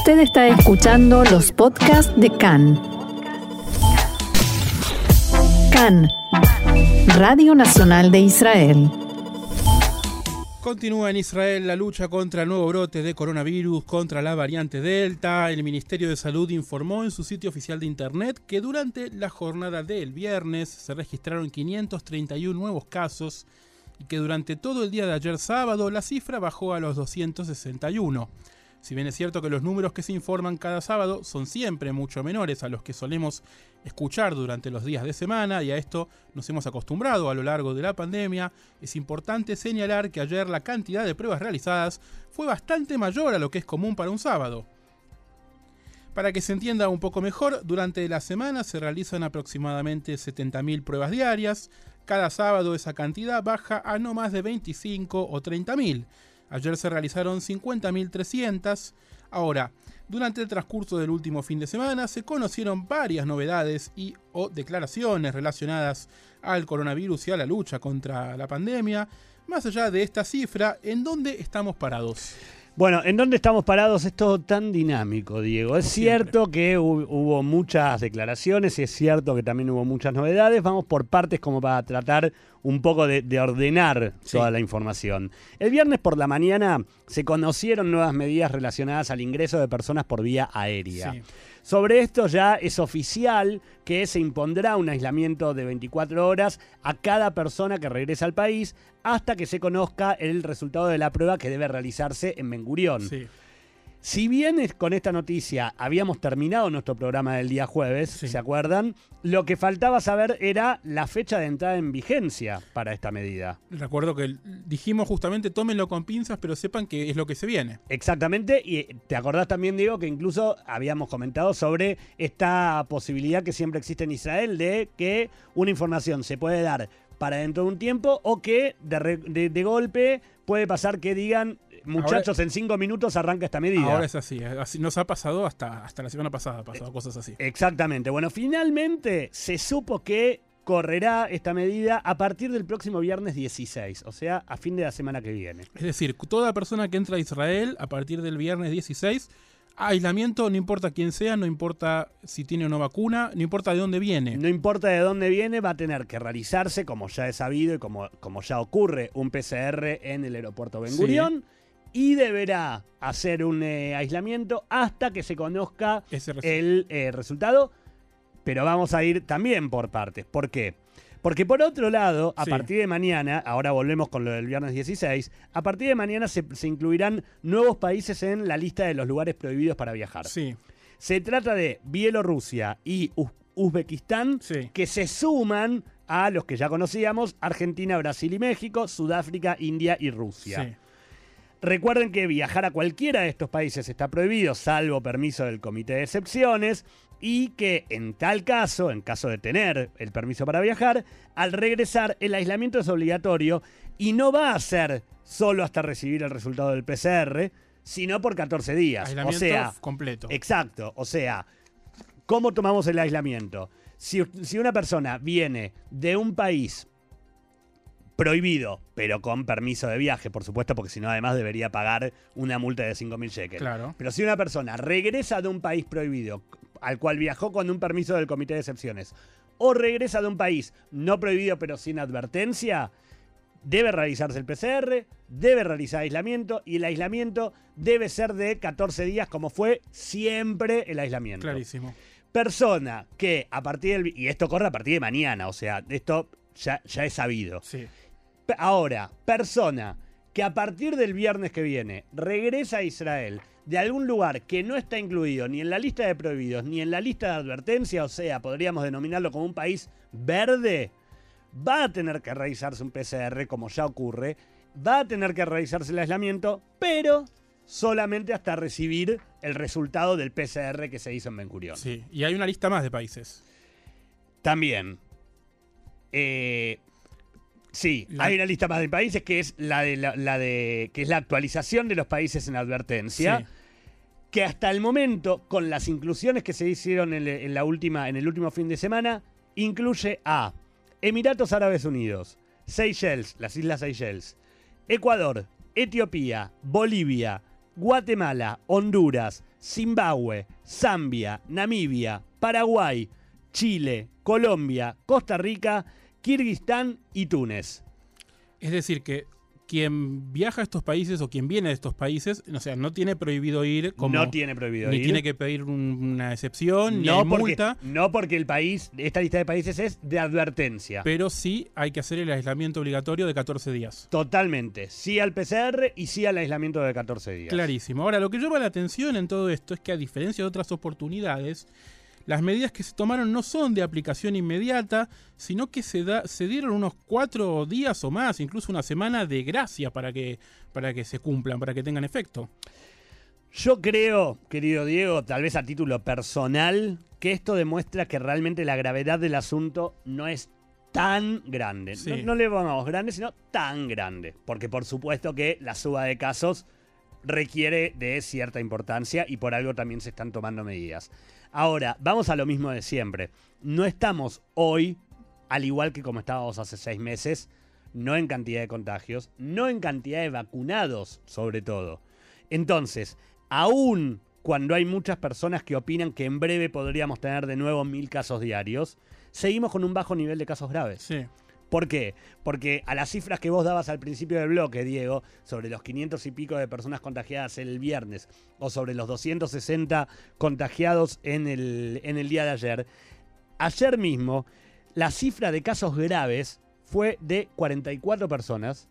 Usted está escuchando los podcasts de CAN. CAN, Radio Nacional de Israel. Continúa en Israel la lucha contra el nuevo brote de coronavirus, contra la variante Delta. El Ministerio de Salud informó en su sitio oficial de Internet que durante la jornada del viernes se registraron 531 nuevos casos y que durante todo el día de ayer sábado la cifra bajó a los 261. Si bien es cierto que los números que se informan cada sábado son siempre mucho menores a los que solemos escuchar durante los días de semana, y a esto nos hemos acostumbrado a lo largo de la pandemia, es importante señalar que ayer la cantidad de pruebas realizadas fue bastante mayor a lo que es común para un sábado. Para que se entienda un poco mejor, durante la semana se realizan aproximadamente 70.000 pruebas diarias, cada sábado esa cantidad baja a no más de 25 o 30.000. Ayer se realizaron 50.300. Ahora, durante el transcurso del último fin de semana se conocieron varias novedades y o declaraciones relacionadas al coronavirus y a la lucha contra la pandemia. Más allá de esta cifra, ¿en dónde estamos parados? Bueno, ¿en dónde estamos parados? Es todo tan dinámico, Diego. Es cierto que hubo muchas declaraciones y es cierto que también hubo muchas novedades. Vamos por partes como para tratar un poco de, ordenar toda la información. El viernes por la mañana se conocieron nuevas medidas relacionadas al ingreso de personas por vía aérea. Sobre esto ya es oficial que se impondrá un aislamiento de 24 horas a cada persona que regrese al país hasta que se conozca el resultado de la prueba que debe realizarse en Mengurión. Si bien con esta noticia habíamos terminado nuestro programa del día jueves, ¿se acuerdan? Lo que faltaba saber era la fecha de entrada en vigencia para esta medida. Recuerdo que dijimos justamente tómenlo con pinzas, pero sepan que es lo que se viene. Exactamente, y te acordás también, Diego, que incluso habíamos comentado sobre esta posibilidad que siempre existe en Israel de que una información se puede dar para dentro de un tiempo o que de golpe puede pasar que digan muchachos, en cinco minutos arranca esta medida. Ahora es así, así nos ha pasado hasta, hasta la semana pasada, ha pasado cosas así. Exactamente. Bueno, finalmente se supo que correrá esta medida a partir del próximo viernes 16, o sea, a fin de la semana que viene. Es decir, toda persona que entra a Israel a partir del viernes 16 aislamiento, no importa quién sea, no importa si tiene o no vacuna, no importa de dónde viene. No importa de dónde viene, va a tener que realizarse, como ya es sabido y como, como ya ocurre, un PCR en el aeropuerto Ben Gurión y deberá hacer un eh, aislamiento hasta que se conozca el eh, resultado. Pero vamos a ir también por partes. ¿Por qué? Porque por otro lado, a partir de mañana, ahora volvemos con lo del viernes 16, a partir de mañana se, incluirán nuevos países en la lista de los lugares prohibidos para viajar. Sí. Se trata de Bielorrusia y Uzbekistán, que se suman a los que ya conocíamos, Argentina, Brasil y México, Sudáfrica, India y Rusia. Sí. Recuerden que viajar a cualquiera de estos países está prohibido, salvo permiso del Comité de Excepciones, y que en tal caso, en caso de tener el permiso para viajar, al regresar el aislamiento es obligatorio y no va a ser solo hasta recibir el resultado del PCR, sino por 14 días. Aislamiento o sea, completo. Exacto, o sea, ¿cómo tomamos el aislamiento? Si, si una persona viene de un país prohibido, pero con permiso de viaje, por supuesto, porque si no, además debería pagar una multa de 5.000 shekels. Claro. Pero si una persona regresa de un país prohibido, al cual viajó con un permiso del comité de excepciones, o regresa de un país no prohibido pero sin advertencia, debe realizarse el PCR, debe realizar aislamiento y el aislamiento debe ser de 14 días como fue siempre el aislamiento. Clarísimo. Persona que a partir del... Y esto corre a partir de mañana, o sea, esto ya, ya es sabido. Sí. Ahora, persona que a partir del viernes que viene regresa a Israel de algún lugar que no está incluido ni en la lista de prohibidos ni en la lista de advertencia, o sea, podríamos denominarlo como un país verde, va a tener que realizarse un PCR como ya ocurre, va a tener que realizarse el aislamiento, pero solamente hasta recibir el resultado del PCR que se hizo en Ben Sí, y hay una lista más de países. También. Eh, Sí, hay una lista más de países que es la de la, de que es la actualización de los países en advertencia. Que hasta el momento, con las inclusiones que se hicieron en, la última, en el último fin de semana, incluye a Emiratos Árabes Unidos, Seychelles, las Islas Seychelles, Ecuador, Etiopía, Bolivia, Guatemala, Honduras, Zimbabue, Zambia, Namibia, Paraguay, Chile, Colombia, Costa Rica, Kirguistán y Túnez. Es decir, que quien viaja a estos países o quien viene de estos países, o sea, no tiene prohibido ir como... no tiene prohibido ni ir. tiene que pedir un- una excepción, ni no hay porque, multa, no porque el país, esta lista de países es de advertencia. pero sí hay que hacer el aislamiento obligatorio de 14 días. Totalmente. Sí al PCR y sí al aislamiento de 14 días. Clarísimo. Ahora, lo que llama la atención en todo esto es que a diferencia de otras oportunidades, las medidas que se tomaron no son de aplicación inmediata, sino que se, da, se dieron unos cuatro días o más, incluso una semana de gracia para que, para que se cumplan, para que tengan efecto. Yo creo, querido Diego, tal vez a título personal, que esto demuestra que realmente la gravedad del asunto no es tan grande. Sí. No, no le pongamos grande, sino tan grande. Porque por supuesto que la suba de casos requiere de cierta importancia y por algo también se están tomando medidas. Ahora, vamos a lo mismo de siempre. No estamos hoy, al igual que como estábamos hace seis meses, no en cantidad de contagios, no en cantidad de vacunados, sobre todo. Entonces, aún cuando hay muchas personas que opinan que en breve podríamos tener de nuevo mil casos diarios, seguimos con un bajo nivel de casos graves. Sí. ¿Por qué? Porque a las cifras que vos dabas al principio del bloque, Diego, sobre los 500 y pico de personas contagiadas el viernes o sobre los 260 contagiados en el, en el día de ayer, ayer mismo la cifra de casos graves fue de 44 personas,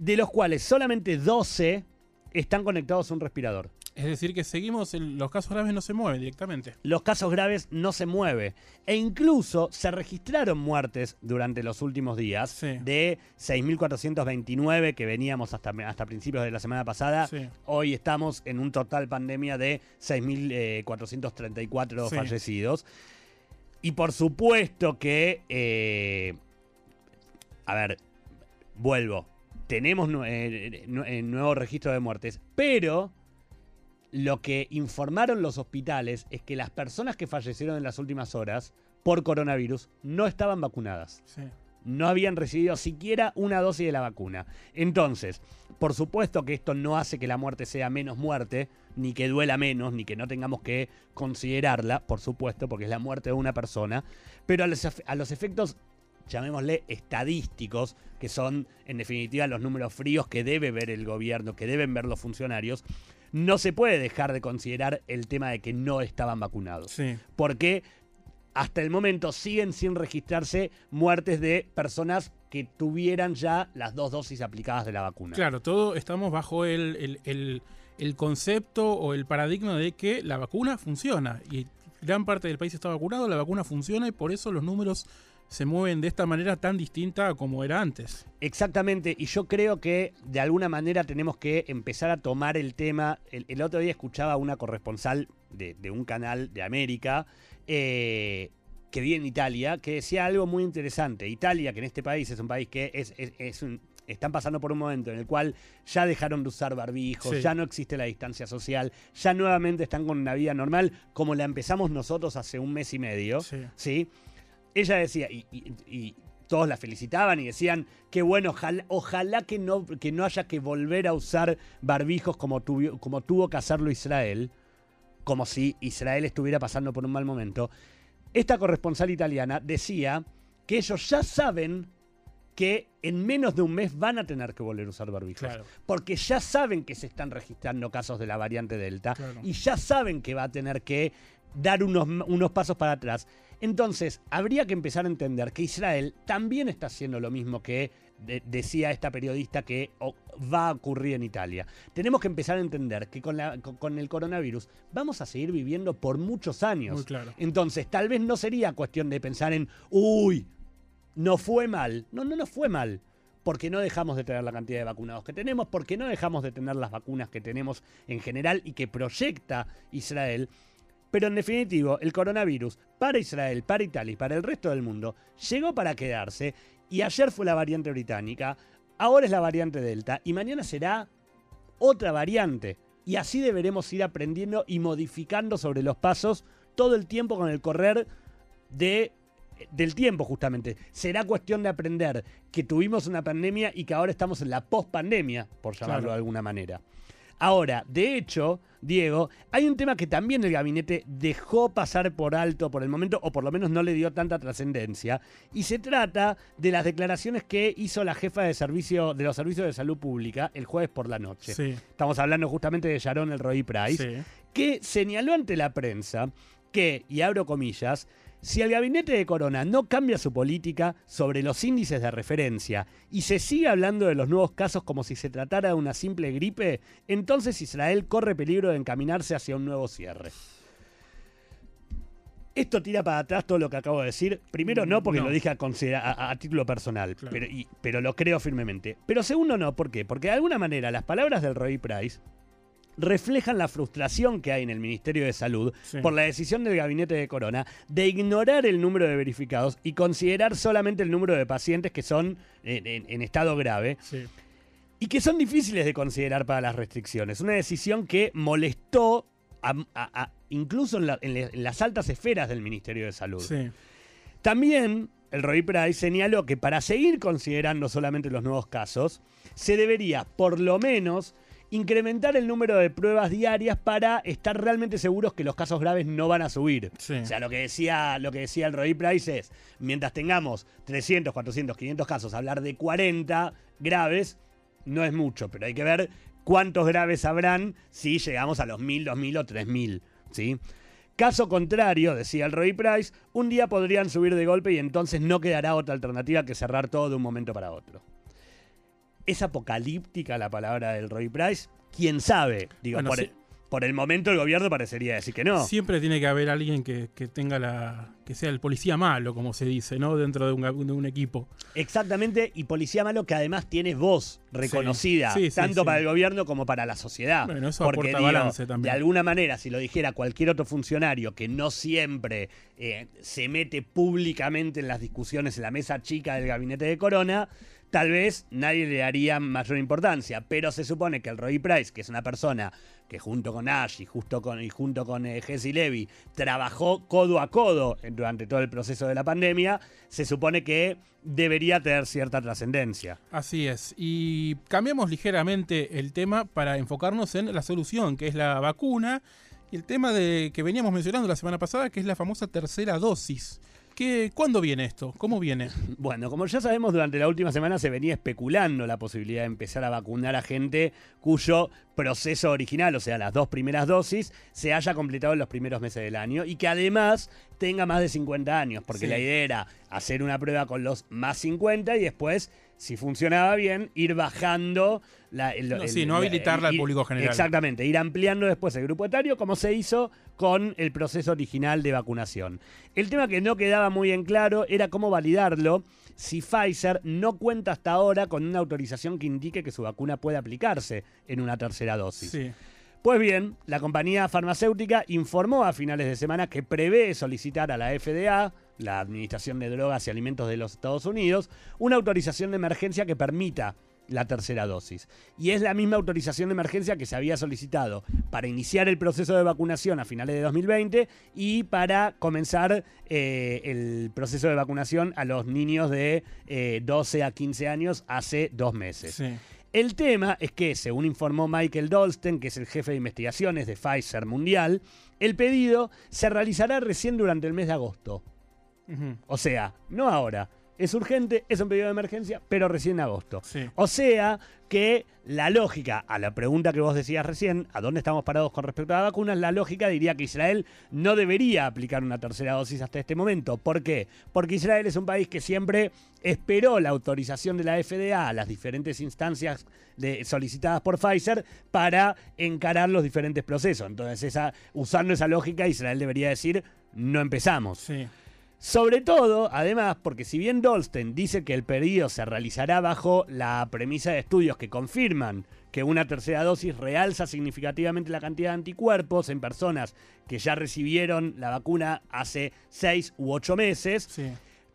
de los cuales solamente 12 están conectados a un respirador. Es decir, que seguimos, en- los casos graves no se mueven directamente. los casos graves no se mueve. E incluso se registraron muertes durante los últimos días Sí. de 6.429 que veníamos hasta, hasta principios de la semana pasada. Sí. Hoy estamos en un total pandemia de 6.434 Sí. fallecidos. Y por supuesto que, eh, a ver, vuelvo, tenemos eh, eh, nuevo registro de muertes, pero lo que informaron los hospitales es que las personas que fallecieron en las últimas horas por coronavirus no estaban vacunadas. Sí. No habían recibido siquiera una dosis de la vacuna. Entonces, por supuesto que esto no hace que la muerte sea menos muerte, ni que duela menos, ni que no tengamos que considerarla, por supuesto, porque es la muerte de una persona, pero a los, a los efectos llamémosle estadísticos, que son en definitiva los números fríos que debe ver el gobierno, que deben ver los funcionarios, no se puede dejar de considerar el tema de que no estaban vacunados. Sí. Porque hasta el momento siguen sin registrarse muertes de personas que tuvieran ya las dos dosis aplicadas de la vacuna. Claro, todo estamos bajo el, el- el- el concepto o el paradigma de que la vacuna funciona. Y gran parte del país está vacunado, la vacuna funciona y por eso los números se mueven de esta manera tan distinta a como era antes. Exactamente, y yo creo que de alguna manera tenemos que empezar a tomar el tema. El, el otro día escuchaba a una corresponsal de, de un canal de América eh, que vi en Italia que decía algo muy interesante. Italia, que en este país es un país que es, es- es un- están pasando por un momento en el cual ya dejaron de usar barbijos, Sí. ya no existe la distancia social, ya nuevamente están con una vida normal como la empezamos nosotros hace un mes y medio. Sí. ¿sí? Ella decía, y, y- y todos la felicitaban y decían que bueno, ojalá, ojalá que, no, que no haya que volver a usar barbijos como, tuvi- como tuvo que hacerlo Israel, como si Israel estuviera pasando por un mal momento. Esta corresponsal italiana decía que ellos ya saben que en menos de un mes van a tener que volver a usar barbijos. Claro. Porque ya saben que se están registrando casos de la variante Delta Claro. y ya saben que va a tener que dar unos, unos pasos para atrás. Entonces, habría que empezar a entender que Israel también está haciendo lo mismo que de- decía esta periodista que va a ocurrir en Italia. Tenemos que empezar a entender que con, la- con- con el coronavirus vamos a seguir viviendo por muchos años. Muy claro. Entonces, tal vez no sería cuestión de pensar en, uy, no fue mal. No, no nos fue mal. Porque no dejamos de tener la cantidad de vacunados que tenemos, porque no dejamos de tener las vacunas que tenemos en general y que proyecta Israel. Pero en definitivo, el coronavirus para Israel, para Italia y para el resto del mundo llegó para quedarse. Y ayer fue la variante británica, ahora es la variante Delta y mañana será otra variante. Y así deberemos ir aprendiendo y modificando sobre los pasos todo el tiempo con el correr de, del tiempo justamente. Será cuestión de aprender que tuvimos una pandemia y que ahora estamos en la pospandemia, por llamarlo Claro. de alguna manera. Ahora, de hecho, Diego, hay un tema que también el gabinete dejó pasar por alto por el momento, o por lo menos no le dio tanta trascendencia, y se trata de las declaraciones que hizo la jefa de servicio de los servicios de salud pública el jueves por la noche. Sí. Estamos hablando justamente de Sharon El Roy Price, Sí. que señaló ante la prensa que, y abro comillas, si el gabinete de Corona no cambia su política sobre los índices de referencia y se sigue hablando de los nuevos casos como si se tratara de una simple gripe, entonces Israel corre peligro de encaminarse hacia un nuevo cierre. Esto tira para atrás todo lo que acabo de decir. Primero no, porque No. lo dije a, considera- a- a título personal, Claro. pero, y- pero lo creo firmemente. Pero segundo no, ¿por qué? Porque de alguna manera las palabras del Roy Price reflejan la frustración que hay en el Ministerio de Salud Sí. por la decisión del gabinete de Corona de ignorar el número de verificados y considerar solamente el número de pacientes que son en, en- en estado grave Sí. y que son difíciles de considerar para las restricciones. Una decisión que molestó a- a- a- incluso en, la- en le- en las altas esferas del Ministerio de Salud. Sí. También el Roy Price señaló que para seguir considerando solamente los nuevos casos, se debería por lo menos incrementar el número de pruebas diarias para estar realmente seguros que los casos graves no van a subir. Sí. O sea, lo que decía, lo que decía el Roy Price es, mientras tengamos 300, 400, 500 casos, hablar de 40 graves no es mucho, pero hay que ver cuántos graves habrán si llegamos a los 1000, 2000 o 3000, ¿sí? Caso contrario, decía el Roy Price, un día podrían subir de golpe y entonces no quedará otra alternativa que cerrar todo de un momento para otro. ¿Es apocalíptica la palabra del Roy Price? ¿Quién sabe? Digo, Bueno, por, sí. el, por el momento el gobierno parecería decir que no. Siempre tiene que haber alguien que, que tenga la. que sea el policía malo, como se dice, ¿no? Dentro de un, de un equipo. Exactamente, y policía malo que además tiene voz reconocida, Sí, sí, tanto para el gobierno como para la sociedad. Bueno, eso Porque, aporta digo, balance también. De alguna manera, si lo dijera cualquier otro funcionario que no siempre eh, se mete públicamente en las discusiones en la mesa chica del gabinete de Corona, tal vez nadie le daría mayor importancia. Pero se supone que el Roy Price, que es una persona que junto con Ash y, justo con, y junto con eh, Jesse Levy trabajó codo a codo durante todo el proceso de la pandemia, se supone que debería tener cierta trascendencia. Así es. Y cambiamos ligeramente el tema para enfocarnos en la solución, que es la vacuna. Y el tema de que veníamos mencionando la semana pasada, que es la famosa tercera dosis. ¿Qué, ¿Cuándo viene esto? ¿Cómo viene? Bueno, como ya sabemos, durante la última semana se venía especulando la posibilidad de empezar a vacunar a gente cuyo proceso original, o sea, las dos primeras dosis, se haya completado en los primeros meses del año y que además tenga más de 50 años, porque Sí. la idea era hacer una prueba con los más 50 y después, si funcionaba bien, ir bajando la, el- No, el- sí, no habilitarla al público general. Exactamente, ir ampliando después el grupo etario como se hizo con el proceso original de vacunación. El tema que no quedaba muy en claro era cómo validarlo si Pfizer no cuenta hasta ahora con una autorización que indique que su vacuna puede aplicarse en una tercera dosis. Sí. Pues bien, la compañía farmacéutica informó a finales de semana que prevé solicitar a la FDA, la Administración de Drogas y Alimentos de los Estados Unidos, una autorización de emergencia que permita la tercera dosis. Y es la misma autorización de emergencia que se había solicitado para iniciar el proceso de vacunación a finales de 2020 y para comenzar eh, el proceso de vacunación a los niños de eh, 12 a 15 años hace dos meses. Sí. El tema es que, según informó Michael Dolsten, que es el jefe de investigaciones de Pfizer Mundial, el pedido se realizará recién durante el mes de agosto. O sea, no ahora. Es urgente, es un pedido de emergencia, pero recién en agosto. Sí. O sea que la lógica, a la pregunta que vos decías recién, ¿a dónde estamos parados con respecto a las vacunas? La lógica diría que Israel no debería aplicar una tercera dosis hasta este momento. ¿Por qué? Porque Israel es un país que siempre esperó la autorización de la FDA a las diferentes instancias de- solicitadas por Pfizer para encarar los diferentes procesos. Entonces, esa, usando esa lógica, Israel debería decir, no empezamos. Sí. Sobre todo, además, porque si bien Dolsten dice que el pedido se realizará bajo la premisa de estudios que confirman que una tercera dosis realza significativamente la cantidad de anticuerpos en personas que ya recibieron la vacuna hace 6 u 8 meses, Sí.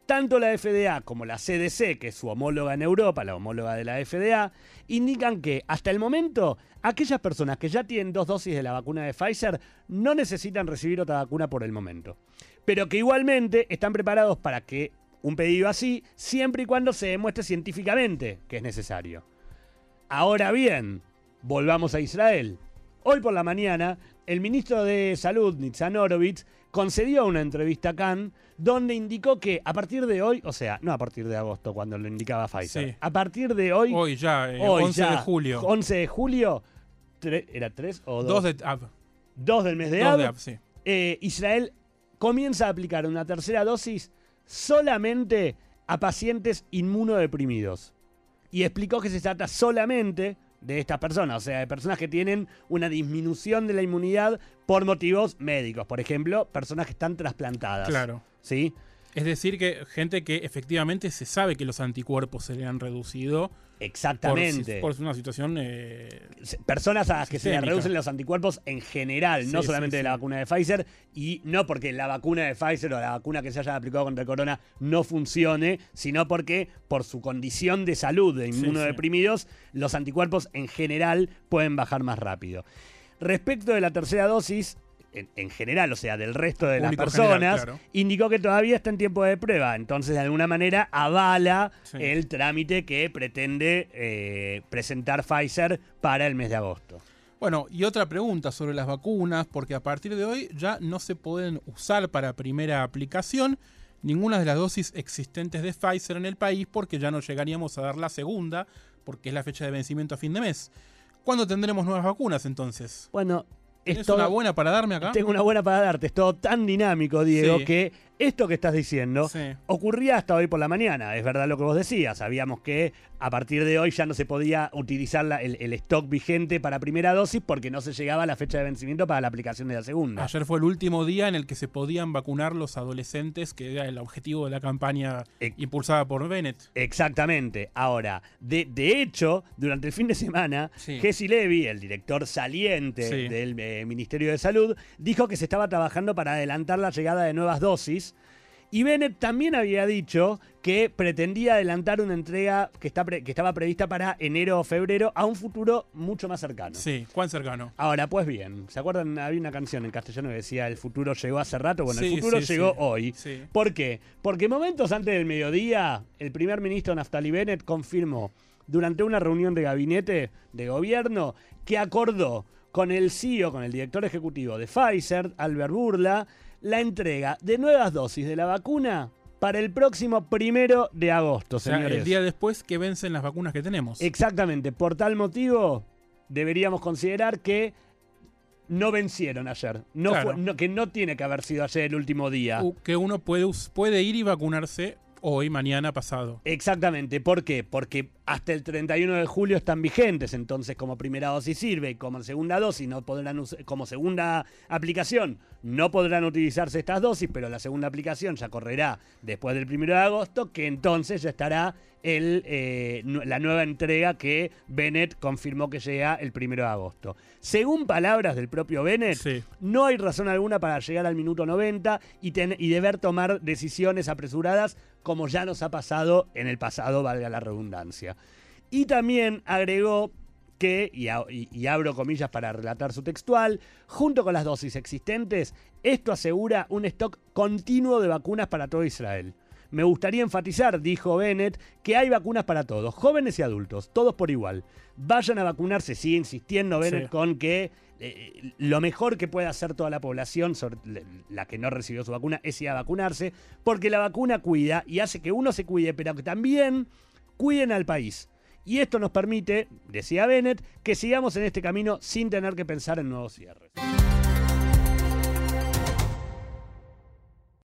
tanto la FDA como la CDC, que es su homóloga en Europa, la homóloga de la FDA, indican que hasta el momento aquellas personas que ya tienen dos dosis de la vacuna de Pfizer no necesitan recibir otra vacuna por el momento. Pero que igualmente están preparados para que un pedido así, siempre y cuando se demuestre científicamente que es necesario. Ahora bien, volvamos a Israel. Hoy por la mañana, el ministro de Salud, Nitzan Horowitz, concedió una entrevista a Cannes donde indicó que a partir de hoy, o sea, no a partir de agosto cuando lo indicaba Pfizer, Sí. a partir de hoy, Hoy ya, eh, hoy 11 ya, de julio. 11 de julio, tre- ¿era 3 o 2? 2 de Av. Dos del mes de Dos Av, de Av, sí. eh, Israel comienza a aplicar una tercera dosis solamente a pacientes inmunodeprimidos. Y explicó que se trata solamente de estas personas, o sea, de personas que tienen una disminución de la inmunidad por motivos médicos. Por ejemplo, personas que están trasplantadas. Claro. ¿Sí? Es decir, que gente que efectivamente se sabe que los anticuerpos se le han reducido Exactamente. por una situación eh, Personas a las que se Sistémica. reducen los anticuerpos en general, no solamente sí, de la vacuna de Pfizer, y no porque la vacuna de Pfizer o la vacuna que se haya aplicado contra el corona no funcione, sino porque por su condición de salud de inmunodeprimidos, los anticuerpos en general pueden bajar más rápido. Respecto de la tercera dosis, en, en general, o sea, del resto de las personas, general, claro. indicó que todavía está en tiempo de prueba. Entonces, de alguna manera, avala Sí. el trámite que pretende eh, presentar Pfizer para el mes de agosto. Bueno, y otra pregunta sobre las vacunas, porque a partir de hoy ya no se pueden usar para primera aplicación ninguna de las dosis existentes de Pfizer en el país, porque ya no llegaríamos a dar la segunda, porque es la fecha de vencimiento a fin de mes. ¿Cuándo tendremos nuevas vacunas entonces? Bueno, ¿Es esto una buena para darme acá? tengo una buena para darte. Es todo tan dinámico, Diego, Sí. que esto que estás diciendo Sí. ocurría hasta hoy por la mañana. Es verdad lo que vos decías. Sabíamos que a partir de hoy ya no se podía utilizar la- el, el stock vigente para primera dosis porque no se llegaba a la fecha de vencimiento para la aplicación de la segunda. Ayer fue el último día en el que se podían vacunar los adolescentes, que era el objetivo de la campaña impulsada por Bennett. Exactamente. Ahora, de, de hecho, durante el fin de semana, Sí. Jesse Levy, el director saliente Sí. del eh, Ministerio de Salud, dijo que se estaba trabajando para adelantar la llegada de nuevas dosis. Y Bennett también había dicho que pretendía adelantar una entrega que, está pre- que estaba prevista para enero o febrero a un futuro mucho más cercano. Sí, ¿cuán cercano? Ahora, pues bien, ¿se acuerdan? Había una canción en castellano que decía el futuro llegó hace rato. Bueno, el futuro sí, llegó sí. hoy. Sí. ¿Por qué? Porque momentos antes del mediodía, el primer ministro Naftali Bennett confirmó durante una reunión de gabinete de gobierno que acordó con el CEO, con el director ejecutivo de Pfizer, Albert Burla, la entrega de nuevas dosis de la vacuna para el próximo primero de agosto, O sea, señores. el día después que vencen las vacunas que tenemos. Exactamente. Por tal motivo, deberíamos considerar que no vencieron ayer. No Claro. fue- no- que no tiene que haber sido ayer el último día. U- que uno puede, puede ir y vacunarse hoy, mañana, pasado. Exactamente, ¿por qué? Porque hasta el 31 de julio están vigentes, entonces como primera dosis sirve y como segunda dosis no podrán como segunda aplicación no podrán utilizarse estas dosis, pero la segunda aplicación ya correrá después del 1 de agosto, que entonces ya estará el, eh, la nueva entrega que Bennett confirmó que llega el 1 de agosto. Según palabras del propio Bennett, Sí. no hay razón alguna para llegar al minuto 90 y, ten- y deber tomar decisiones apresuradas como ya nos ha pasado en el pasado, valga la redundancia. Y también agregó que, y, a- y- y abro comillas para relatar su textual, junto con las dosis existentes, esto asegura un stock continuo de vacunas para todo Israel. Me gustaría enfatizar, dijo Bennett, que hay vacunas para todos, jóvenes y adultos, todos por igual. Vayan a vacunarse, sigue insistiendo Bennett Sí. con que eh, lo mejor que puede hacer toda la población, sobre la que no recibió su vacuna, es ir a vacunarse, porque la vacuna cuida y hace que uno se cuide, pero que también cuiden al país. Y esto nos permite, decía Bennett, que sigamos en este camino sin tener que pensar en nuevos cierres.